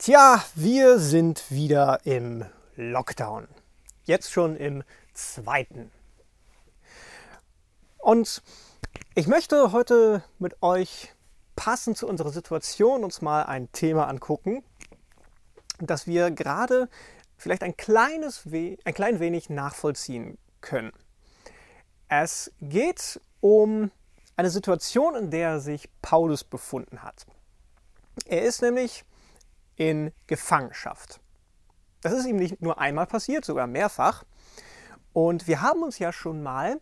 Tja, wir sind wieder im Lockdown. Jetzt schon im zweiten. Und ich möchte heute mit euch passend zu unserer Situation uns mal ein Thema angucken, das wir gerade vielleicht ein kleines ein klein wenig nachvollziehen können. Es geht um eine Situation, in der sich Paulus befunden hat. Er ist nämlich in Gefangenschaft. Das ist ihm nicht nur einmal passiert, sogar mehrfach. Und wir haben uns ja schon mal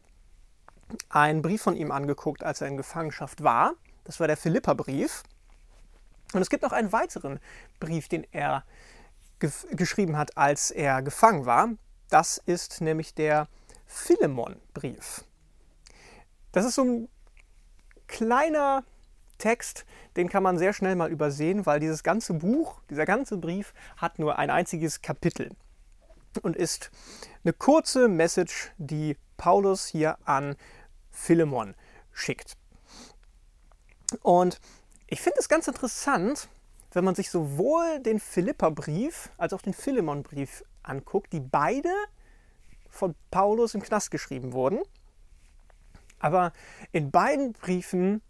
einen Brief von ihm angeguckt, als er in Gefangenschaft war. Das war der Philipperbrief. Und es gibt noch einen weiteren Brief, den er ge geschrieben hat, als er gefangen war. Das ist nämlich der Philemon-Brief. Das ist so ein kleiner Text, den kann man sehr schnell mal übersehen, weil dieses ganze Buch, dieser ganze Brief hat nur ein einziges Kapitel und ist eine kurze Message, die Paulus hier an Philemon schickt. Und ich finde es ganz interessant, wenn man sich sowohl den Philipperbrief als auch den Philemonbrief anguckt, die beide von Paulus im Knast geschrieben wurden. Aber in beiden Briefen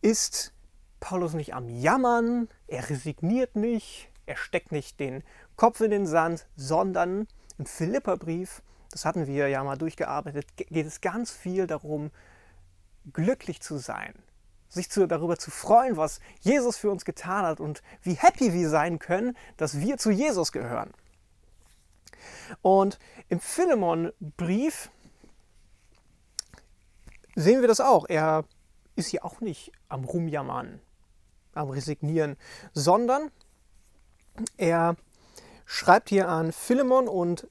ist Paulus nicht am Jammern, er resigniert nicht, er steckt nicht den Kopf in den Sand, sondern im Philipperbrief, das hatten wir ja mal durchgearbeitet, geht es ganz viel darum, glücklich zu sein, sich zu, darüber zu freuen, was Jesus für uns getan hat und wie happy wir sein können, dass wir zu Jesus gehören. Und im Philemon-Brief sehen wir das auch. Er ist hier auch nicht am Rumjammern, am Resignieren, sondern er schreibt hier an Philemon und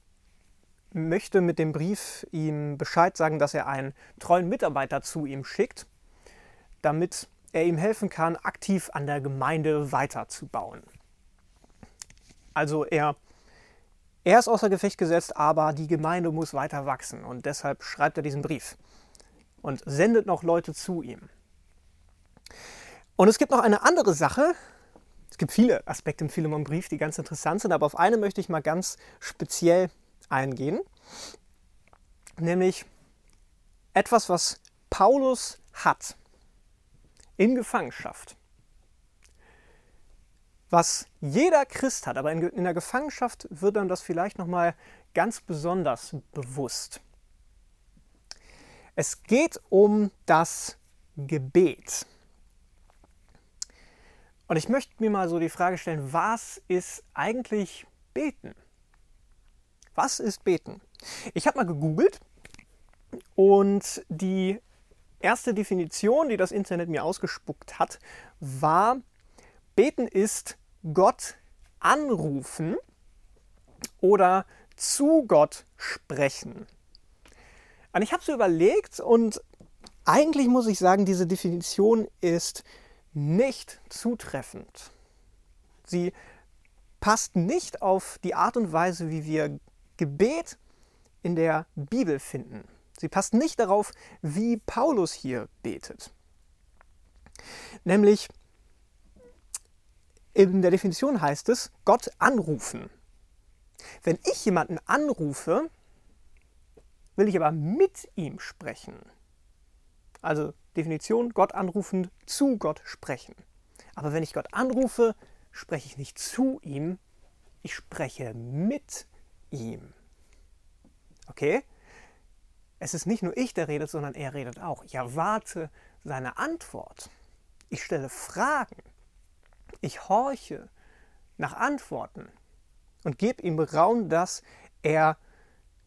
möchte mit dem Brief ihm Bescheid sagen, dass er einen treuen Mitarbeiter zu ihm schickt, damit er ihm helfen kann, aktiv an der Gemeinde weiterzubauen. Also er, er ist außer Gefecht gesetzt, aber die Gemeinde muss weiter wachsen und deshalb schreibt er diesen Brief und sendet noch Leute zu ihm. Und es gibt noch eine andere Sache. Es gibt viele Aspekte im Philemon-Brief, die ganz interessant sind, aber auf eine möchte ich mal ganz speziell eingehen. Nämlich etwas, was Paulus hat in Gefangenschaft. Was jeder Christ hat, aber in, in der Gefangenschaft wird dann das vielleicht nochmal ganz besonders bewusst. Es geht um das Gebet. Und ich möchte mir mal so die Frage stellen, was ist eigentlich Beten? Was ist Beten? Ich habe mal gegoogelt und die erste Definition, die das Internet mir ausgespuckt hat, war, Beten ist Gott anrufen oder zu Gott sprechen. Und ich habe so überlegt und eigentlich muss ich sagen, diese Definition ist nicht zutreffend. Sie passt nicht auf die Art und Weise, wie wir Gebet in der Bibel finden. Sie passt nicht darauf, wie Paulus hier betet. Nämlich in der Definition heißt es, Gott anrufen. Wenn ich jemanden anrufe, will ich aber mit ihm sprechen. Also Definition, Gott anrufen, zu Gott sprechen. Aber wenn ich Gott anrufe, spreche ich nicht zu ihm, ich spreche mit ihm. Okay? Es ist nicht nur ich, der redet, sondern er redet auch. Ich erwarte seine Antwort. Ich stelle Fragen. Ich horche nach Antworten und gebe ihm Raum, dass er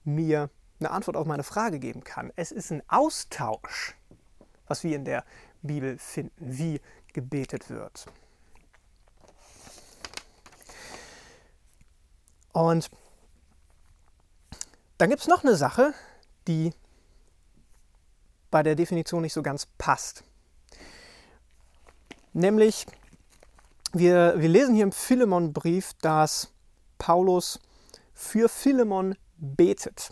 mir eine Antwort auf meine Frage geben kann. Es ist ein Austausch was wir in der Bibel finden, wie gebetet wird. Und dann gibt es noch eine Sache, die bei der Definition nicht so ganz passt. Nämlich, wir, wir lesen hier im Philemon-Brief, dass Paulus für Philemon betet.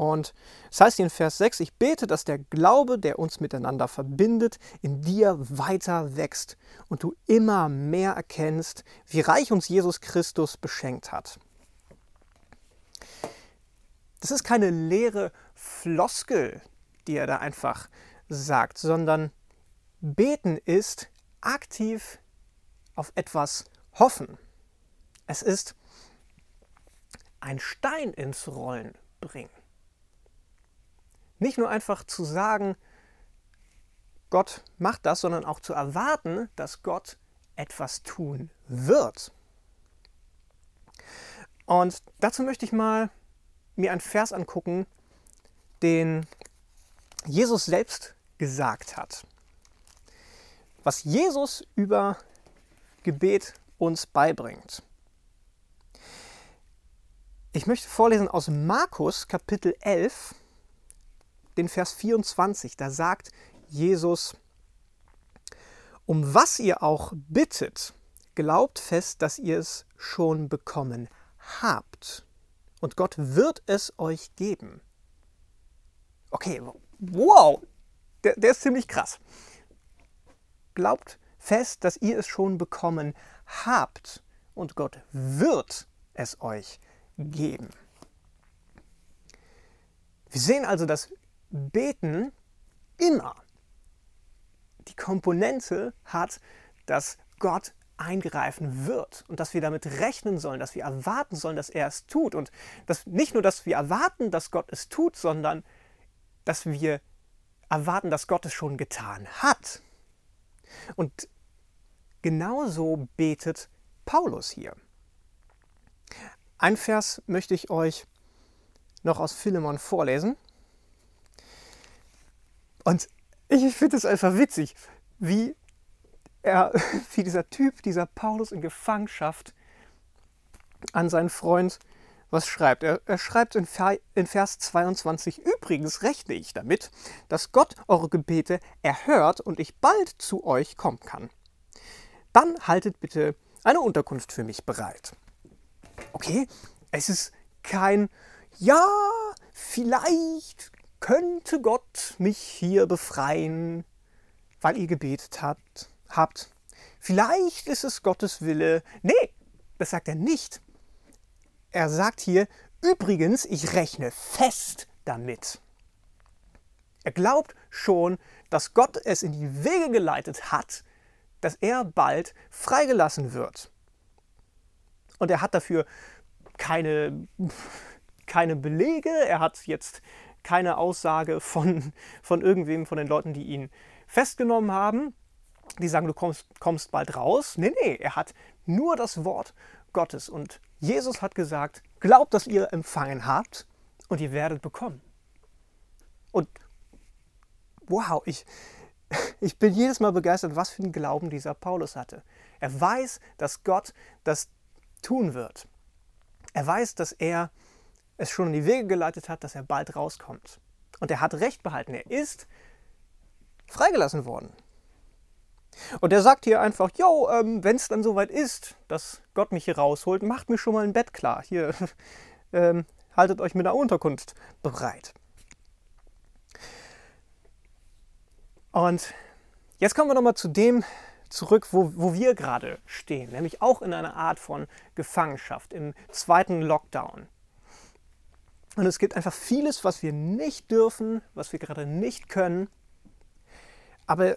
Und es heißt hier in Vers 6, ich bete, dass der Glaube, der uns miteinander verbindet, in dir weiter wächst und du immer mehr erkennst, wie reich uns Jesus Christus beschenkt hat. Das ist keine leere Floskel, die er da einfach sagt, sondern beten ist aktiv auf etwas hoffen. Es ist ein Stein ins Rollen bringen. Nicht nur einfach zu sagen, Gott macht das, sondern auch zu erwarten, dass Gott etwas tun wird. Und dazu möchte ich mal mir einen Vers angucken, den Jesus selbst gesagt hat. Was Jesus über Gebet uns beibringt. Ich möchte vorlesen aus Markus Kapitel 11, den Vers 24. Da sagt Jesus, um was ihr auch bittet, glaubt fest, dass ihr es schon bekommen habt. Und Gott wird es euch geben. Okay, wow, der, der ist ziemlich krass. Glaubt fest, dass ihr es schon bekommen habt. Und Gott wird es euch geben. Wir sehen also, dass Beten immer die Komponente hat, dass Gott eingreifen wird und dass wir damit rechnen sollen, dass wir erwarten sollen, dass er es tut und dass nicht nur, dass wir erwarten, dass Gott es tut, sondern dass wir erwarten, dass Gott es schon getan hat. Und genauso betet Paulus hier. Ein Vers möchte ich euch noch aus Philemon vorlesen. Und ich finde es einfach witzig, wie er, wie dieser Typ, dieser Paulus in Gefangenschaft an seinen Freund was schreibt. Er, er schreibt in, in Vers 22, übrigens rechne ich damit, dass Gott eure Gebete erhört und ich bald zu euch kommen kann. Dann haltet bitte eine Unterkunft für mich bereit. Okay, es ist kein Ja, vielleicht könnte Gott mich hier befreien, weil ihr gebetet habt. habt. Vielleicht ist es Gottes Wille. Nee, das sagt er nicht. Er sagt hier, übrigens, ich rechne fest damit. Er glaubt schon, dass Gott es in die Wege geleitet hat, dass er bald freigelassen wird. Und er hat dafür keine, keine Belege, er hat jetzt keine Aussage von, von irgendwem, von den Leuten, die ihn festgenommen haben, die sagen, du kommst, kommst bald raus. Nee, nee, er hat nur das Wort Gottes. Und Jesus hat gesagt, glaubt, dass ihr empfangen habt und ihr werdet bekommen. Und wow, ich, ich bin jedes Mal begeistert, was für einen Glauben dieser Paulus hatte. Er weiß, dass Gott das tun wird. Er weiß, dass er es schon in die Wege geleitet hat, dass er bald rauskommt. Und er hat Recht behalten. Er ist freigelassen worden. Und er sagt hier einfach, jo, ähm, wenn es dann soweit ist, dass Gott mich hier rausholt, macht mir schon mal ein Bett klar. Hier, ähm, haltet euch mit der Unterkunft bereit. Und jetzt kommen wir nochmal zu dem zurück, wo, wo wir gerade stehen, nämlich auch in einer Art von Gefangenschaft, im zweiten Lockdown. Und es gibt einfach vieles, was wir nicht dürfen, was wir gerade nicht können. Aber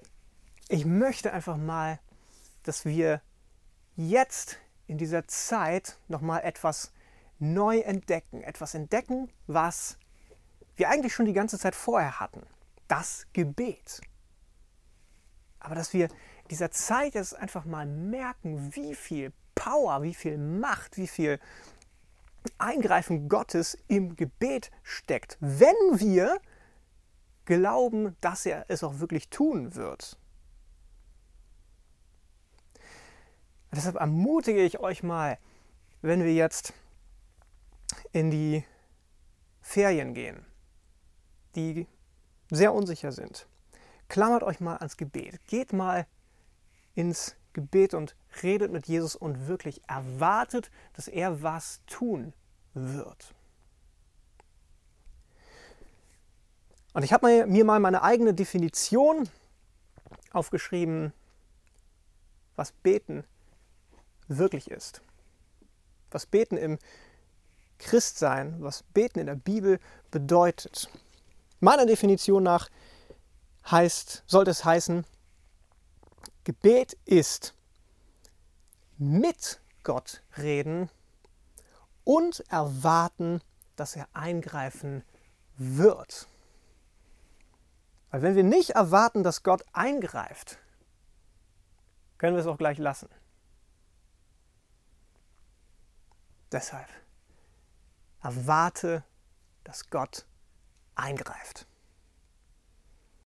ich möchte einfach mal, dass wir jetzt in dieser Zeit nochmal etwas neu entdecken. Etwas entdecken, was wir eigentlich schon die ganze Zeit vorher hatten. Das Gebet. Aber dass wir in dieser Zeit jetzt einfach mal merken, wie viel Power, wie viel Macht, wie viel Eingreifen Gottes im Gebet steckt, wenn wir glauben, dass er es auch wirklich tun wird. Deshalb ermutige ich euch mal, wenn wir jetzt in die Ferien gehen, die sehr unsicher sind, klammert euch mal ans Gebet. Geht mal ins Gebet und redet mit Jesus und wirklich erwartet, dass er was tun wird. Und ich habe mir mal meine eigene Definition aufgeschrieben, was Beten wirklich ist. Was Beten im Christsein, was Beten in der Bibel bedeutet. Meiner Definition nach heißt, sollte es heißen, Gebet ist mit Gott reden und erwarten, dass er eingreifen wird. Weil wenn wir nicht erwarten, dass Gott eingreift, können wir es auch gleich lassen. Deshalb erwarte, dass Gott eingreift.